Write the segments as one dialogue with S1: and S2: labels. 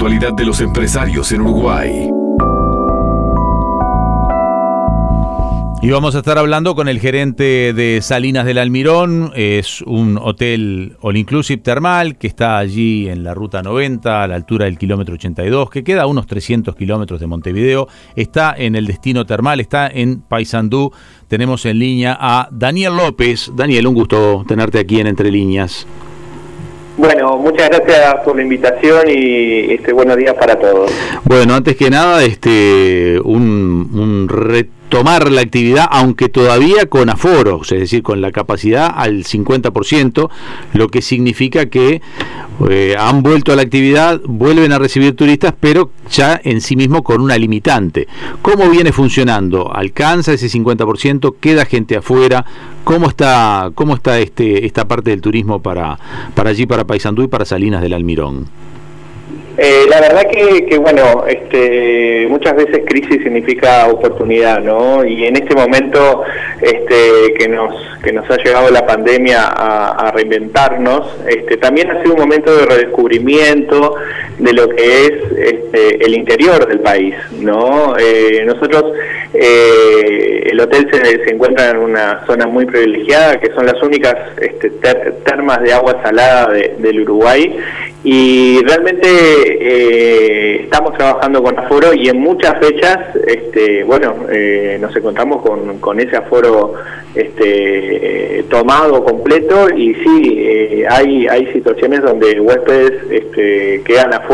S1: actualidad de los empresarios en Uruguay.
S2: Y vamos a estar hablando con el gerente de Salinas del Almirón. Es un hotel all inclusive termal que está allí en la ruta 90, a la altura del kilómetro 82, que queda a unos 300 kilómetros de Montevideo. Está en el destino termal, está en Paysandú. Tenemos en línea a Daniel López. Daniel, un gusto tenerte aquí en Entre Líneas.
S3: Bueno, muchas gracias por la invitación y este buenos días para todos.
S2: Bueno, antes que nada, este un, un reto tomar la actividad, aunque todavía con aforos, es decir, con la capacidad al 50%, lo que significa que eh, han vuelto a la actividad, vuelven a recibir turistas, pero ya en sí mismo con una limitante. ¿Cómo viene funcionando? ¿Alcanza ese 50%? ¿Queda gente afuera? ¿Cómo está, cómo está este, esta parte del turismo para, para allí, para Paysandú y para Salinas del Almirón?
S3: Eh, la verdad que, bueno, este, muchas veces crisis significa oportunidad, ¿no? Y en este momento este, que nos que nos ha llegado la pandemia a, reinventarnos, este, también ha sido un momento de redescubrimiento de lo que es este, el interior del país, ¿no? Eh, nosotros eh, el hotel se, encuentra en una zona muy privilegiada, que son las únicas este, termas de agua salada del Uruguay y realmente eh, estamos trabajando con aforo y en muchas fechas, este, bueno, eh, nos encontramos con, con ese aforo este, tomado completo y sí, eh, hay, hay situaciones donde huéspedes este, quedan afuera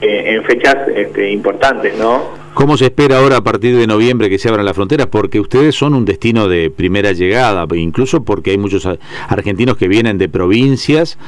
S3: en fechas este, importantes, ¿no?
S2: ¿Cómo se espera ahora a partir de noviembre que se abran las fronteras? Porque ustedes son un destino de primera llegada, incluso porque hay muchos argentinos que vienen de provincias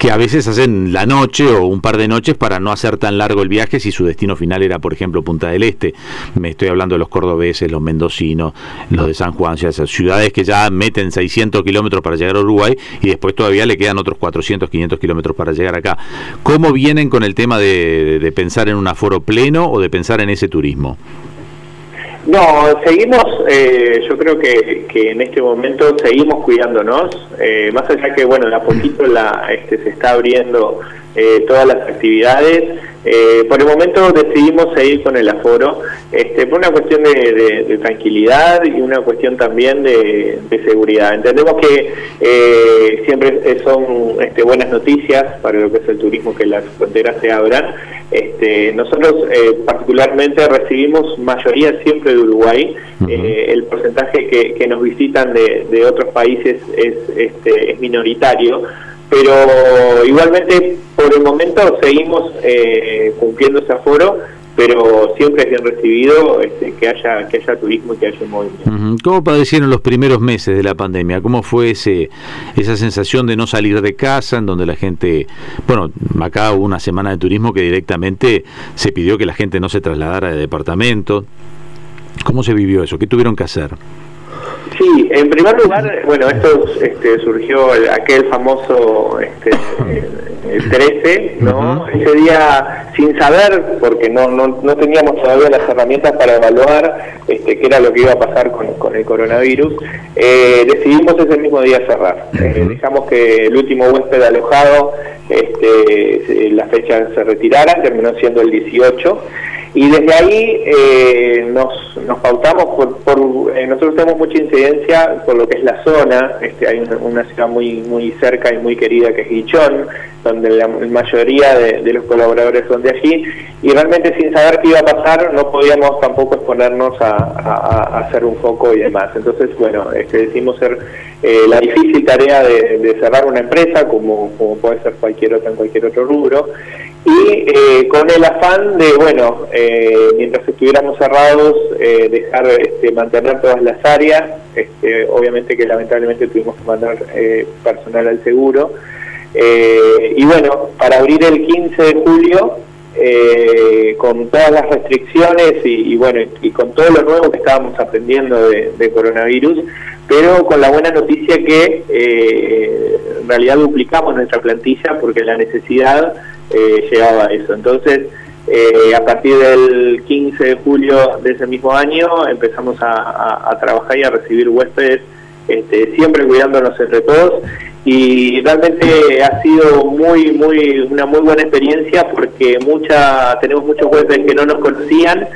S2: que a veces hacen la noche o un par de noches para no hacer tan largo el viaje si su destino final era, por ejemplo, Punta del Este. Me estoy hablando de los cordobeses, los mendocinos, los de San Juan, ciudades que ya meten 600 kilómetros para llegar a Uruguay y después todavía le quedan otros 400, 500 kilómetros para llegar acá. ¿Cómo vienen con el tema de pensar en un aforo pleno o de pensar en ese turismo?
S3: No, seguimos, eh, yo creo que, que, en este momento seguimos cuidándonos, eh, más allá que, bueno, de a poquito este, se está abriendo eh, todas las actividades. Eh, por el momento decidimos seguir con el aforo, este, por una cuestión de, tranquilidad y una cuestión también de, seguridad. Entendemos que eh, siempre son este, buenas noticias para lo que es el turismo que las fronteras se abran. Este, nosotros particularmente recibimos mayoría siempre de Uruguay. el porcentaje que, nos visitan de, otros países es, este, es minoritario pero igualmente por el momento seguimos eh, cumpliendo ese aforo pero siempre es bien recibido este, que haya que haya turismo y que haya movimiento.
S2: ¿Cómo padecieron los primeros meses de la pandemia? ¿Cómo fue ese esa sensación de no salir de casa, en donde la gente, bueno, acá hubo una semana de turismo que directamente se pidió que la gente no se trasladara de departamento? ¿Cómo se vivió eso? ¿Qué tuvieron que hacer?
S3: Sí, en primer lugar, bueno, esto este, surgió aquel famoso este, el 13, ¿no? Ese día, sin saber, porque no, no, no, teníamos todavía las herramientas para evaluar este, qué era lo que iba a pasar con, con el coronavirus, eh, decidimos ese mismo día cerrar. Eh, dejamos que el último huésped alojado, este, la fecha se retirara, terminó siendo el 18. Y desde ahí eh, nos, nos pautamos, por, eh, nosotros tenemos mucha incidencia por lo que es la zona, este, hay una, ciudad muy muy cerca y muy querida que es Guichón, donde la, mayoría de, los colaboradores son de allí, y realmente sin saber qué iba a pasar no podíamos tampoco exponernos a, hacer un foco y demás. Entonces, bueno, este, decidimos ser eh, la difícil tarea de, cerrar una empresa, como, como puede ser cualquier otra en cualquier otro rubro, y eh, con el afán de, bueno, eh, mientras estuviéramos cerrados, eh, dejar este, mantener todas las áreas, este, obviamente que lamentablemente tuvimos que mandar personal al seguro, y bueno, para abrir el 15 de julio, con todas las restricciones y, bueno, y con todo lo nuevo que estábamos aprendiendo de, de coronavirus, pero con la buena noticia que en realidad duplicamos nuestra plantilla porque la necesidad eh, llegaba a eso. Entonces, eh, a partir del 15 de julio de ese mismo año empezamos a, trabajar y a recibir huéspedes, este, siempre cuidándonos entre todos y realmente ha sido muy muy una muy buena experiencia porque mucha tenemos muchos jueces que no nos conocían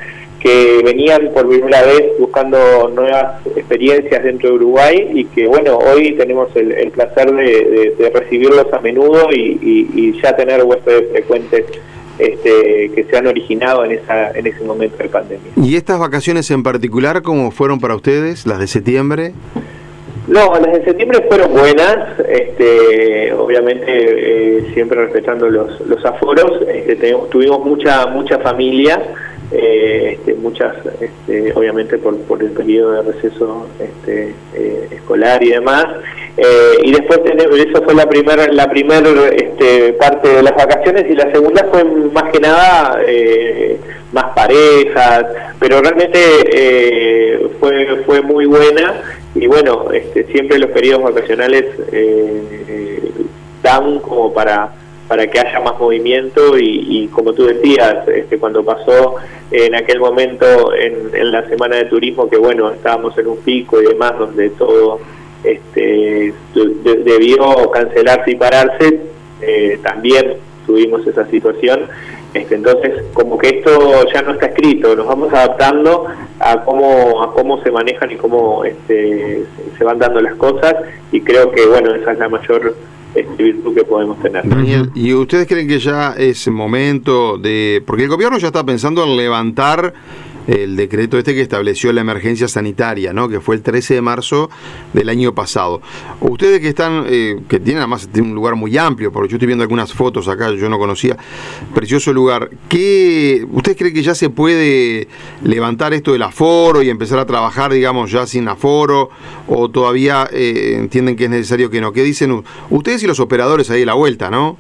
S3: que venían por primera vez buscando nuevas experiencias dentro de Uruguay y que bueno hoy tenemos el, placer de, recibirlos a menudo y, ya tener huéspedes frecuentes este, que se han originado en esa en ese momento de pandemia.
S4: ¿Y estas vacaciones en particular cómo fueron para ustedes, las de septiembre?
S3: No, las de septiembre fueron buenas, este, obviamente eh, siempre respetando los, los aforos, este, tuvimos mucha mucha familia, eh, este, muchas, este, obviamente por, por el periodo de receso este, eh, escolar y demás, y después tenemos, eso fue la primera la primer, este, parte de las vacaciones y la segunda fue más que nada más parejas, pero realmente fue fue muy buena. Y bueno, este, siempre los periodos vacacionales eh, dan como para para que haya más movimiento y, como tú decías, este, cuando pasó en aquel momento en, la semana de turismo, que bueno, estábamos en un pico y demás, donde todo este, debió cancelarse y pararse, eh, también tuvimos esa situación. Este, entonces, como que esto ya no está escrito, nos vamos adaptando a cómo, a cómo se manejan y cómo este, se van dando las cosas y creo que, bueno, esa es la mayor este, virtud que podemos tener.
S4: Daniel, ¿y ustedes creen que ya es momento de...? Porque el gobierno ya está pensando en levantar el decreto este que estableció la emergencia sanitaria, ¿no? que fue el 13 de marzo del año pasado. Ustedes que están, eh, que tienen además un lugar muy amplio, porque yo estoy viendo algunas fotos acá, yo no conocía, precioso lugar, ¿qué, ¿ustedes creen que ya se puede levantar esto del aforo y empezar a trabajar, digamos, ya sin aforo, o todavía eh, entienden que es necesario que no? ¿Qué dicen ustedes y los operadores ahí de la vuelta, no?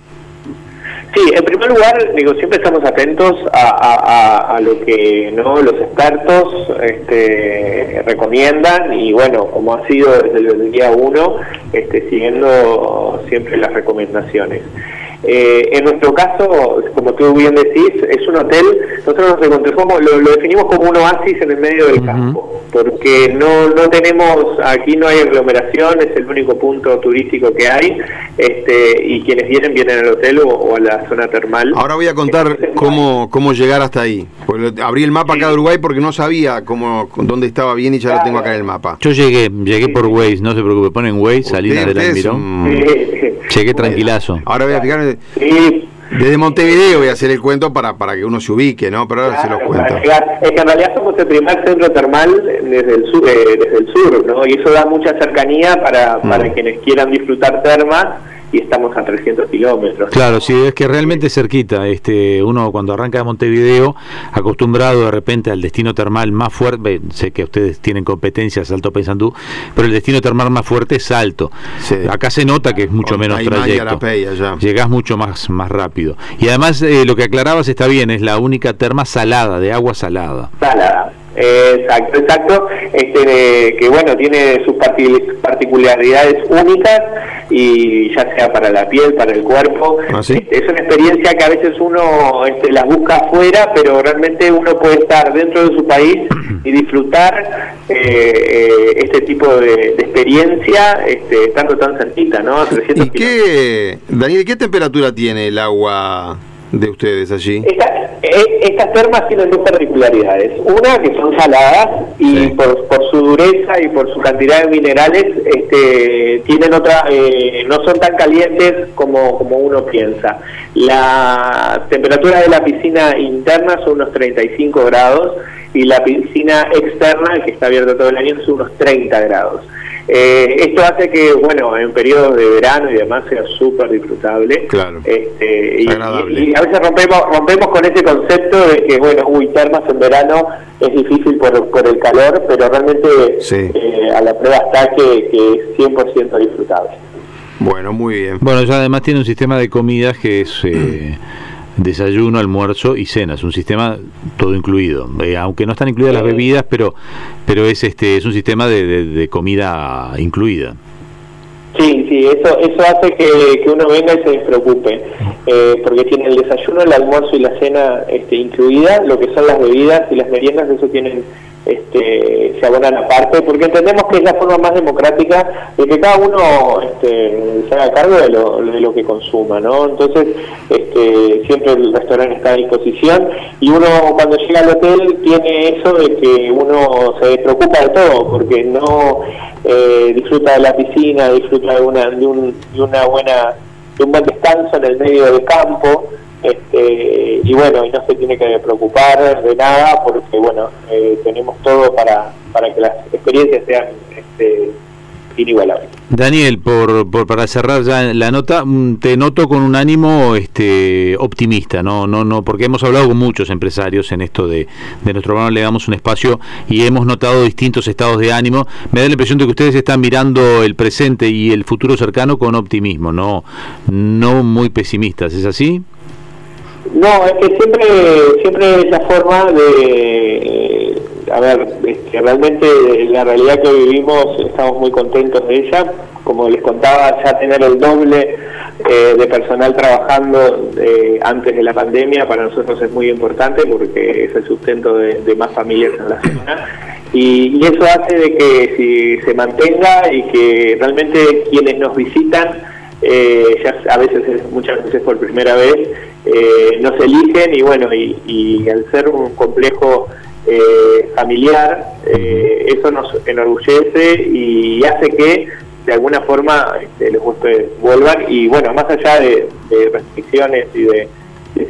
S3: Sí, en primer lugar, digo, siempre estamos atentos a, lo que no los expertos este, recomiendan y bueno, como ha sido desde el día uno, este, siguiendo siempre las recomendaciones. Eh, en nuestro caso, como tú bien decís, es un hotel, nosotros nos lo, lo definimos como un oasis en el medio del campo, porque no, no tenemos, aquí no hay aglomeración, es el único punto turístico que hay, este, y quienes vienen, vienen al hotel o, a la zona termal.
S4: Ahora voy a contar cómo, cómo llegar hasta ahí. abrí el mapa acá de Uruguay porque no sabía cómo, dónde estaba bien y ya lo tengo acá en el mapa.
S2: Yo llegué, llegué por Waze, no se preocupe, ponen Waze, Salina del Almirón. Llegué tranquilazo.
S4: Ahora voy a fijarme Sí. Desde Montevideo voy a hacer el cuento para, para que uno se ubique, ¿no? Pero ahora se los cuento.
S3: Es que en realidad somos el primer centro termal desde el sur, eh, desde el sur ¿no? Y eso da mucha cercanía para, para mm. quienes quieran disfrutar termas y estamos a 300 kilómetros.
S2: Claro, sí, es que realmente cerquita. Este, uno cuando arranca de Montevideo, acostumbrado de repente al destino termal más fuerte, sé que ustedes tienen competencias, Alto Paysandú, pero el destino termal más fuerte es Salto. Acá se nota que es mucho menos trayecto. Llegás mucho más, más rápido. Y además, eh, lo que aclarabas está bien, es la única terma salada, de agua salada.
S3: Salada. Exacto, exacto, este, que bueno, tiene sus particularidades únicas y ya sea para la piel, para el cuerpo.
S4: ¿Ah,
S3: este, es una experiencia que a veces uno este, la busca afuera, pero realmente uno puede estar dentro de su país y disfrutar eh, eh, este tipo de, experiencia este, estando tan cerquita, ¿no?
S4: ¿Y qué, Daniel, qué temperatura tiene el agua de ustedes allí?
S3: Eh, estas termas tienen dos particularidades. Una, que son saladas y por, por, su dureza y por su cantidad de minerales, este, tienen otra, eh, no son tan calientes como, como uno piensa. La temperatura de la piscina interna son unos 35 grados y la piscina externa, que está abierta todo el año, son unos 30 grados. Eh, esto hace que, bueno, en periodos de verano y demás sea súper disfrutable.
S4: Claro.
S3: Este, y, a veces rompemos, rompemos con ese concepto de que, bueno, uy, termas en verano es difícil por, por el calor, pero realmente eh, a la prueba está que, que es 100% disfrutable.
S4: Bueno, muy bien.
S2: Bueno, ya además tiene un sistema de comidas que es... Eh, desayuno, almuerzo y cena, es un sistema todo incluido, eh, aunque no están incluidas las bebidas, pero pero es este es un sistema de, de comida incluida.
S3: Sí, sí, eso eso hace que, que uno venga y se despreocupe, eh, porque tiene el desayuno, el almuerzo y la cena este, incluida, lo que son las bebidas y las meriendas, eso tienen este, se abonan aparte, porque entendemos que es la forma más democrática de que cada uno este, se haga cargo de lo, de lo que consuma, ¿no? Entonces, este, siempre el restaurante está a disposición y uno cuando llega al hotel tiene eso de que uno se preocupa de todo, porque no eh, disfruta de la piscina, disfruta de una, de, un, de una buena, de un buen descanso en el medio del campo, este, y bueno, y no se tiene que preocupar de nada porque bueno, eh, tenemos todo para, para que las experiencias sean este,
S2: Daniel, por, por, para cerrar ya la nota, mm, te noto con un ánimo este, optimista, no, no, no, porque hemos hablado con muchos empresarios en esto de, de nuestro programa, le damos un espacio y hemos notado distintos estados de ánimo. Me da la impresión de que ustedes están mirando el presente y el futuro cercano con optimismo, no, no muy pesimistas, ¿es así?
S3: No, es que siempre, siempre es la forma de, a ver, este, realmente la realidad que vivimos estamos muy contentos de ella. Como les contaba, ya tener el doble eh, de personal trabajando eh, antes de la pandemia para nosotros es muy importante porque es el sustento de, más familias en la zona. Y, y, eso hace de que si se mantenga y que realmente quienes nos visitan, eh, ya a veces, muchas veces por primera vez, eh, nos eligen y bueno, y, al ser un complejo eh, familiar, eh, eso nos enorgullece y hace que de alguna forma este, les guste vuelvan y bueno, más allá de, restricciones y de,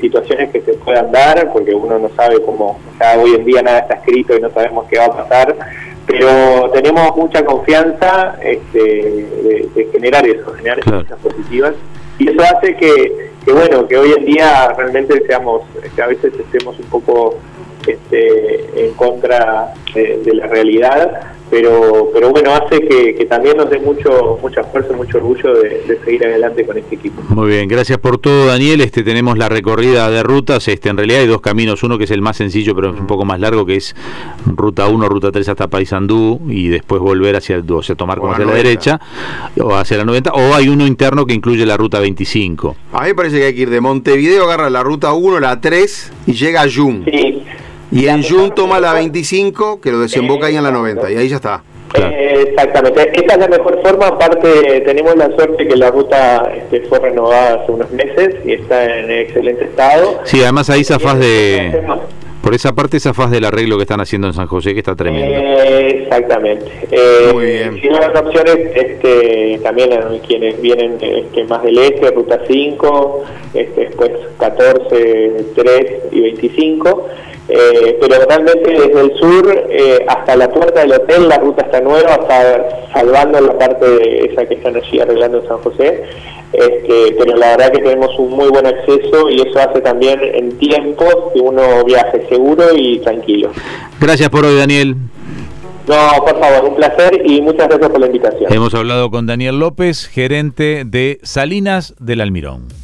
S3: situaciones que se puedan dar, porque uno no sabe cómo, ya hoy en día nada está escrito y no sabemos qué va a pasar, pero tenemos mucha confianza este, de, generar eso, generar cosas positivas. Y eso hace que, que, bueno, que hoy en día realmente seamos, que a veces estemos un poco este, en contra de la realidad, pero pero bueno hace que, también nos dé mucho mucha fuerza mucho orgullo de, seguir adelante con este equipo.
S2: Muy bien gracias por todo Daniel. Este tenemos la recorrida de rutas. Este en realidad hay dos caminos. Uno que es el más sencillo pero es un poco más largo que es ruta 1 ruta 3 hasta Paysandú y después volver hacia o sea tomar como hacia la derecha o hacia la 90 o hay uno interno que incluye la ruta 25
S4: a mí me parece que hay que ir de Montevideo agarra la ruta 1 la 3 y llega a Jun. Sí y en Jun toma la 25, que lo desemboca ahí en la 90, y ahí ya está.
S3: Eh, exactamente, esta es la mejor forma, aparte tenemos la suerte que la ruta este, fue renovada hace unos meses y está en excelente estado.
S2: Sí, además ahí zafás de... Por esa parte zafás del arreglo que están haciendo en San José, que está tremendo.
S3: Eh, exactamente. Eh, Muy bien. Si no, las opciones este, también quienes vienen este, más del este, ruta 5, este, después 14, 3 y 25. Eh, pero realmente desde el sur eh, hasta la puerta del hotel la ruta está nueva, hasta salvando la parte de esa que están allí arreglando en San José, este, pero la verdad que tenemos un muy buen acceso y eso hace también en tiempo que uno viaje seguro y tranquilo.
S2: Gracias por hoy, Daniel.
S3: No, por favor, un placer y muchas gracias por la invitación.
S2: Hemos hablado con Daniel López, gerente de Salinas del Almirón.